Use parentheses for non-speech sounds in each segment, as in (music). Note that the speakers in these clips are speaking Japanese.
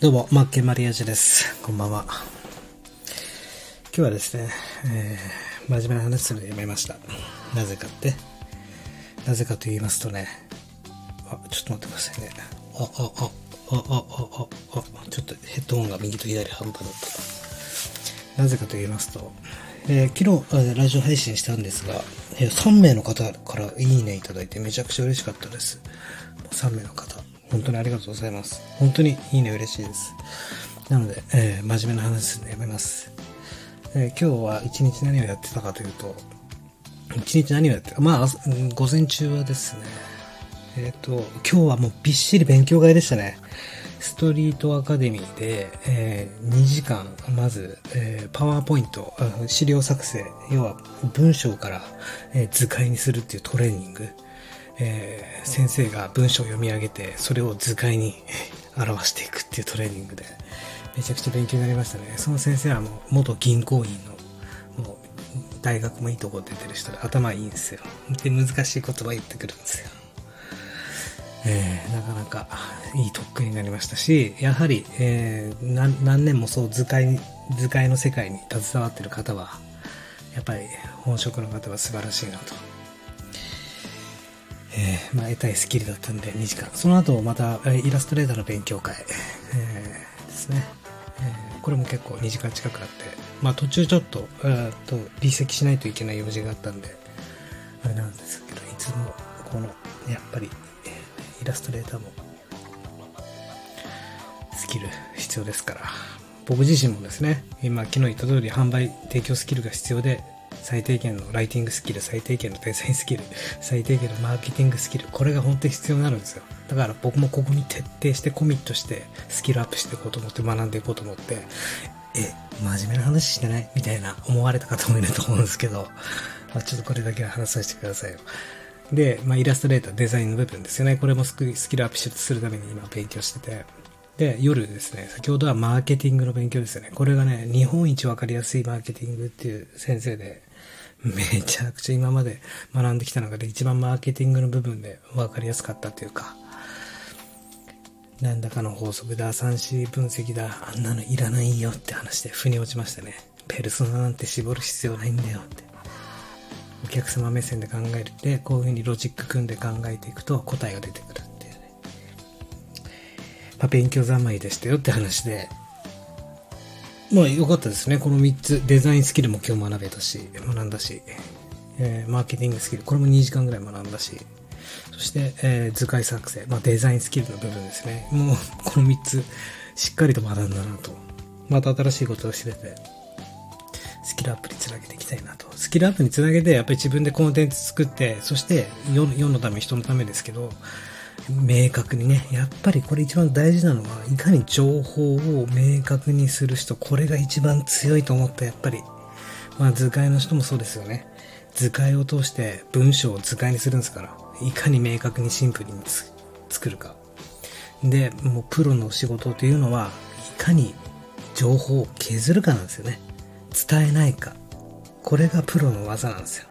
どうも、マッケンマリアジュです。こんばんは。今日はですね、えー、真面目な話するのやめました。なぜかって？なぜかと言いますとね、あ、ちょっと待ってくださいね。あ、あ、あ、あ、あ、あ、あ、あ、ちょっとヘッドホンが右と左半端だった。なぜかと言いますと、えー昨日、ラジオ配信したんですが、えー3名の方からいいねいただいてめちゃくちゃ嬉しかったです。3名の方、本当にありがとうございます。本当にいいね嬉しいです。なので、えー真面目な話するのやめます。えー今日は一日何をやってたかというと、一日何をやってたまあ、午前中はですね、えっ、と、今日はもうびっしり勉強会でしたね。ストリートアカデミーで、えー2時間、まず、えーパワーポイント、資料作成、要は文章から、えー図解にするっていうトレーニング。えー先生が文章を読み上げて、それを図解に (laughs) 表していくっていうトレーニングで、めちゃくちゃ勉強になりましたね。その先生はもう元銀行員の、もう大学もいいとこ出てる人で頭いいんですよ。で、難しい言葉言ってくるんですよ。えーなかなかいい特訓になりましたし、やはり、えー何何年もそう図解、図解の世界に携わってる方は、やっぱり本職の方は素晴らしいなと。えーまあ、得たいスキルだったんで2時間。その後また、イラストレーターの勉強会、えーですね。えーこれも結構2時間近くあって、まあ途中ちょっと、えっと、離席しないといけない用事があったんで、あれなんですけど、いつもこの、やっぱり、イラストレーターも、スキル必要ですから、僕自身もですね、今昨日言った通り販売提供スキルが必要で、最低限のライティングスキル、最低限のデザインスキル、最低限のマーケティングスキル、これが本当に必要になるんですよ。だから僕もここに徹底してコミットして、スキルアップしていこうと思って学んでいこうと思って、え、真面目な話してない？みたいな思われた方もいると思うんですけど、(laughs) まあ、ちょっとこれだけは話させてくださいよ。で、まあ、イラストレーター、デザインの部分ですよね。これもスキスキルアップするために今勉強してて。で、夜ですね、先ほどはマーケティングの勉強ですよね。これがね、日本一わかりやすいマーケティングっていう先生で、(laughs) めちゃくちゃ今まで学んできた中で一番マーケティングの部分でわかりやすかったというか、なんだかの法則だ、算子分析だ、あんなのいらないよって話で腑に落ちましたね。ペルソナなんて絞る必要ないんだよって。お客様目線で考えるって、こういうふうにロジック組んで考えていくと答えが出てくるっていうね。まあ、勉強三昧でしたよって話で、まあ良かったですね。この3つ、デザインスキルも今日学べたし、学んだし、えーマーケティングスキル、これも2時間ぐらい学んだし、そして、えー図解作成、まあデザインスキルの部分ですね。もう、この3つ、しっかりと学んだなと。また新しいことを知れて、スキルアップにつなげていきたいなと。スキルアップにつなげて、やっぱり自分でコンテンツ作って、そして世世のため、人のためですけど、明確にね、やっぱりこれ一番大事なのは、いかに情報を明確にする人、これが一番強いと思った、やっぱり。まあ図解の人もそうですよね。図解を通して文章を図解にするんですから、いかに明確にシンプルに作るか。で、もうプロの仕事というのは、いかに情報を削るかなんですよね。伝えないか。これがプロの技なんですよ。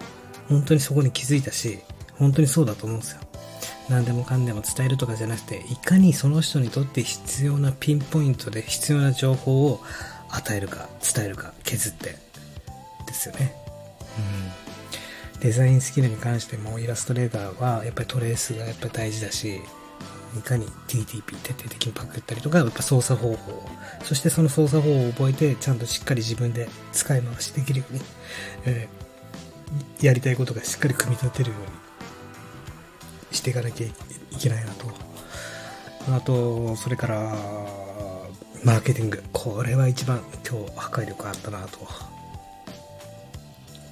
本当にそこに気づいたし、本当にそうだと思うんですよ。何でもかんでも伝えるとかじゃなくて、いかにその人にとって必要なピンポイントで必要な情報を与えるか、伝えるか、削って。ですよね。うん。デザインスキルに関しても、イラストレーターはやっぱりトレースがやっぱ大事だし、いかに TTP 徹底的にパクったりとか、やっぱ操作方法。そしてその操作方法を覚えて、ちゃんとしっかり自分で使い回しできるように、えーやりたいことがしっかり組み立てるようにしていかなきゃいけないなと。あと、それから、マーケティング。これは一番今日破壊力あったなと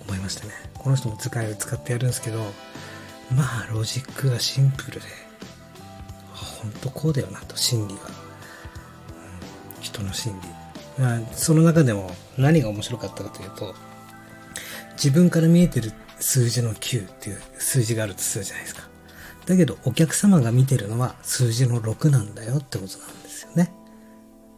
思いましたね。この人も図解を使ってやるんですけど、まあ、ロジックがシンプルで、本当こうだよなと、心理が。人の心理。まあ、その中でも何が面白かったかというと、自分から見えてる数字の9っていう数字があるとするじゃないですか。だけど、お客様が見てるのは数字の6なんだよってことなんですよね。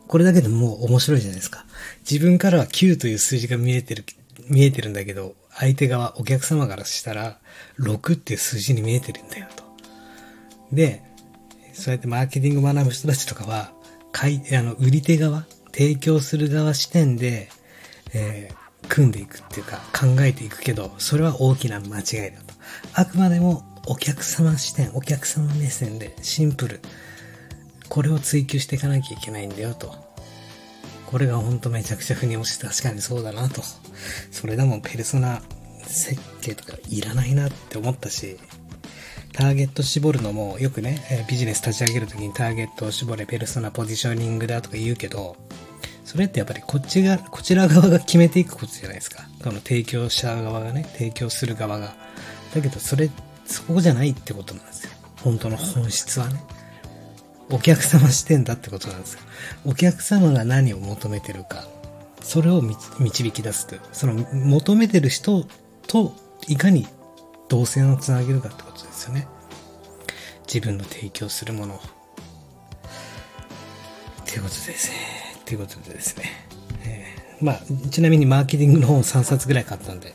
これだけでもう面白いじゃないですか。自分からは9という数字が見えてる、見えてるんだけど、相手側、お客様からしたら、6っていう数字に見えてるんだよと。で、そうやってマーケティングを学ぶ人たちとかは、買い、あの、売り手側、提供する側視点で、えー、組んでいくっていうか考えていくけど、それは大きな間違いだと。あくまでもお客様視点、お客様目線でシンプル。これを追求していかなきゃいけないんだよと。これがほんとめちゃくちゃ腑に落ちて確かにそうだなと。それでもペルソナ設計とかいらないなって思ったし、ターゲット絞るのもよくね、ビジネス立ち上げるときにターゲットを絞れ、ペルソナポジショニングだとか言うけど、それってやっぱりこっちが、こちら側が決めていくことじゃないですか。この提供者側がね、提供する側が。だけどそれって、そこじゃないってことなんですよ。本当の本質はね。お客様視点だってことなんですよ。お客様が何を求めてるか。それを導き出すという。その求めてる人といかに動線をつなげるかってことですよね。自分の提供するものを。ということですね。ということでですね。えー、まあ、ちなみにマーケティングの本3冊ぐらい買ったんで、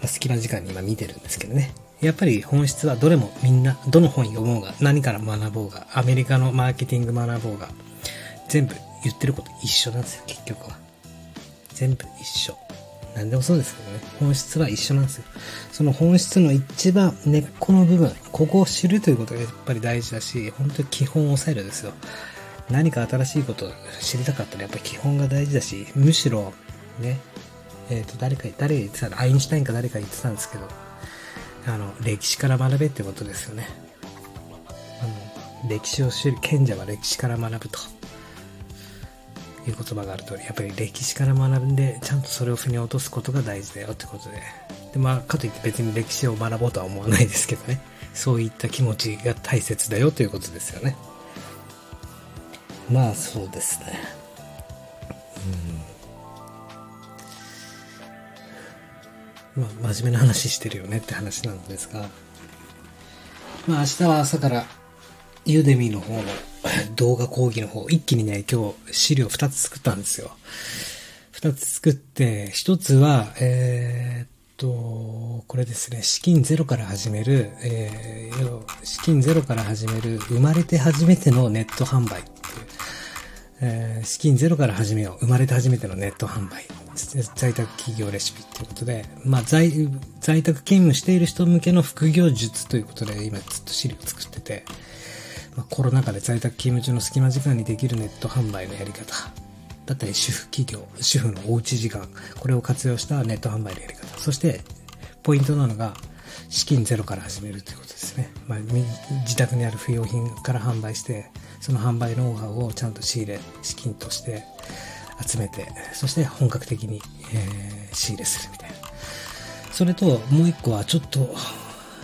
まあ隙間時間に今見てるんですけどね。やっぱり本質はどれもみんな、どの本読もうが、何から学ぼうが、アメリカのマーケティング学ぼうが、全部言ってること一緒なんですよ、結局は。全部一緒。何でもそうですけどね。本質は一緒なんですよ。その本質の一番根っこの部分、ここを知るということがやっぱり大事だし、本当に基本を抑えるですよ。何か新しいことを知りたかったらやっぱり基本が大事だし、むしろ、ね、えっ、ー、と、誰か、誰が言ってたの？アインシュタインか誰か言ってたんですけど、あの、歴史から学べってことですよね。あの、歴史を知る、賢者は歴史から学ぶと。いう言葉がある通り、やっぱり歴史から学んで、ちゃんとそれを腑に落とすことが大事だよってことで。で、まあ、かといって別に歴史を学ぼうとは思わないですけどね。そういった気持ちが大切だよということですよね。まあ、そうですね。まあ、真面目な話してるよねって話なんですが。まあ、明日は朝からユーデミーの方の (laughs) 動画講義の方、一気にね、今日資料2つ作ったんですよ。2つ作って、1つは、えー、っと、これですね、資金ゼロから始める、えー、資金ゼロから始める、生まれて初めてのネット販売っていう、えー、資金ゼロから始めよう、生まれて初めてのネット販売。在宅企業レシピっていうことで、まあ在、在宅勤務している人向けの副業術ということで、今ずっと資料作ってて、まあ、コロナ禍で在宅勤務中の隙間時間にできるネット販売のやり方。だったり、主婦企業、主婦のおうち時間。これを活用したネット販売のやり方。そして、ポイントなのが、資金ゼロから始めるということですね。まあ、自宅にある不要品から販売して、その販売ノウハウをちゃんと仕入れ、資金として集めて、そして本格的に、えー、仕入れするみたいな。それと、もう一個はちょっと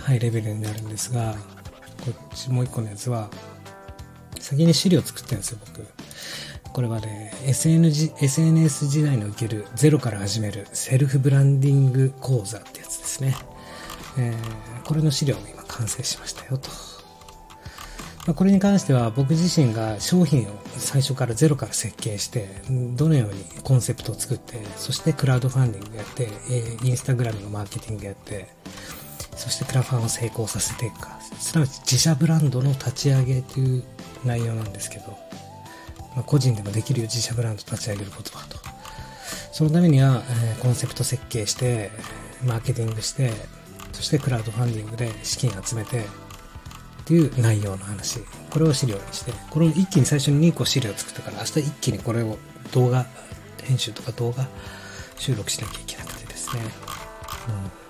ハイレベルになるんですが、こっちもう一個のやつは、先に資料作ってるんですよ、僕。これはね、SN SNS 時代におけるゼロから始めるセルフブランディング講座ってやつですね。えー、これの資料も今完成しましたよと。まあ、これに関しては僕自身が商品を最初からゼロから設計して、どのようにコンセプトを作って、そしてクラウドファンディングやって、インスタグラムのマーケティングやって、そしてクラファンを成功させていくか、すなわち自社ブランドの立ち上げという内容なんですけど、まあ、個人でもできるよ自社ブランド立ち上げることはと。そのためには、えー、コンセプト設計して、マーケティングして、そしてクラウドファンディングで資金集めて、ていう内容の話。これを資料にして、これを一気に最初に2個資料作ったから、明日一気にこれを動画、編集とか動画収録しなきゃいけなくてですね。うん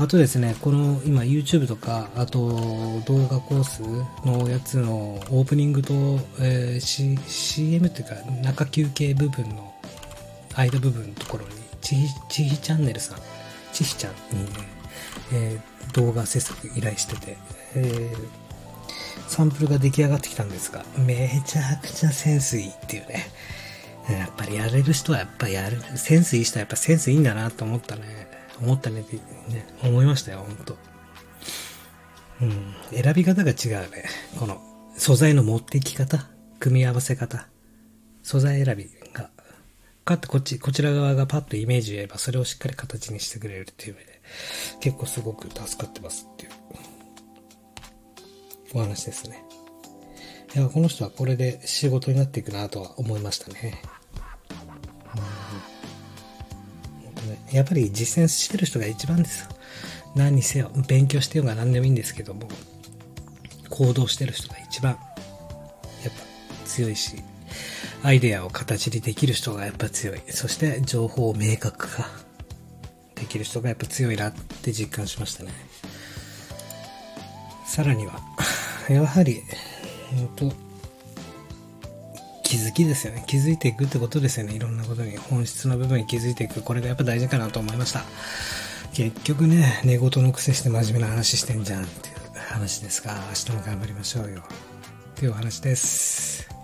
あとですね、この今 YouTube とか、あと動画コースのやつのオープニングと、えー、C、CM っていうか中休憩部分の間部分のところに、ちひ、ちひチャンネルさん、ちひちゃんにね、えー、動画制作依頼してて、えー、サンプルが出来上がってきたんですが、めちゃくちゃセンスいいっていうね。やっぱりやれる人はやっぱやる、センスいい人はやっぱセンスいいんだなと思ったね。思ったねってね、思いましたよ、ほんと。うん。選び方が違うね。この素材の持ってき方、組み合わせ方、素材選び、かってこっち、こちら側がパッとイメージ言えば、それをしっかり形にしてくれるっていう意味で、結構すごく助かってますっていう、お話ですね。いや、この人はこれで仕事になっていくなとは思いましたね。やっぱり実践してる人が一番です。何にせよ、勉強してようが何でもいいんですけども、行動してる人が一番、やっぱ強いし、アイデアを形にできる人がやっぱ強い。そして情報を明確化できる人がやっぱ強いなって実感しましたね。さらには、やはり、本当気づきですよね。気づいていくってことですよね。いろんなことに本質の部分に気づいていく。これがやっぱ大事かなと思いました。結局ね、寝言の癖して真面目な話してんじゃんっていう話ですが、明日も頑張りましょうよ。っていうお話です。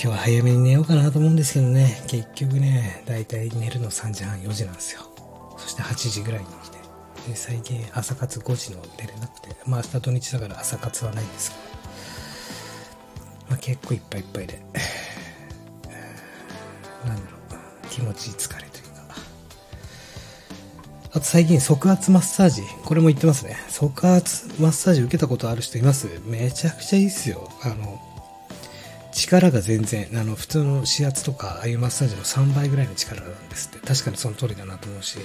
今日は早めに寝ようかなと思うんですけどね、結局ね、だいたい寝るの3時半、4時なんですよ。そして8時ぐらいに来て。で最近朝活5時の寝れなくて、まあ明日土日だから朝活はないんですが、まあ、結構いっぱいいっぱいで、(sighs) なんだろう、気持ちいい疲れというか。あと最近即圧マッサージ、これも言ってますね。即圧マッサージ受けたことある人います？めちゃくちゃいいっすよ。あの、力が全然、あの、普通の指圧とか、ああいうマッサージの3倍ぐらいの力なんですって。確かにその通りだなと思うし、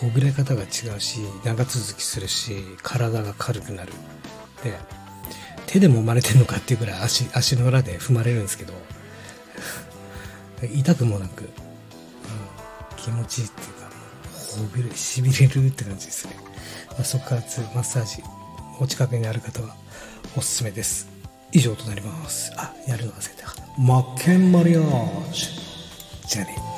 ほぐれ方が違うし、長続きするし、体が軽くなる。で、手で揉まれてるのかっていうぐらい足、足の裏で踏まれるんですけど、痛くもなく、うん、気持ちいいっていうか、ほぐれ、痺れるって感じですね。まあ、即圧マッサージ、お近くにある方はおすすめです。以上となります。あ、やるの忘れた。マッケンマリアージュ。じゃあね。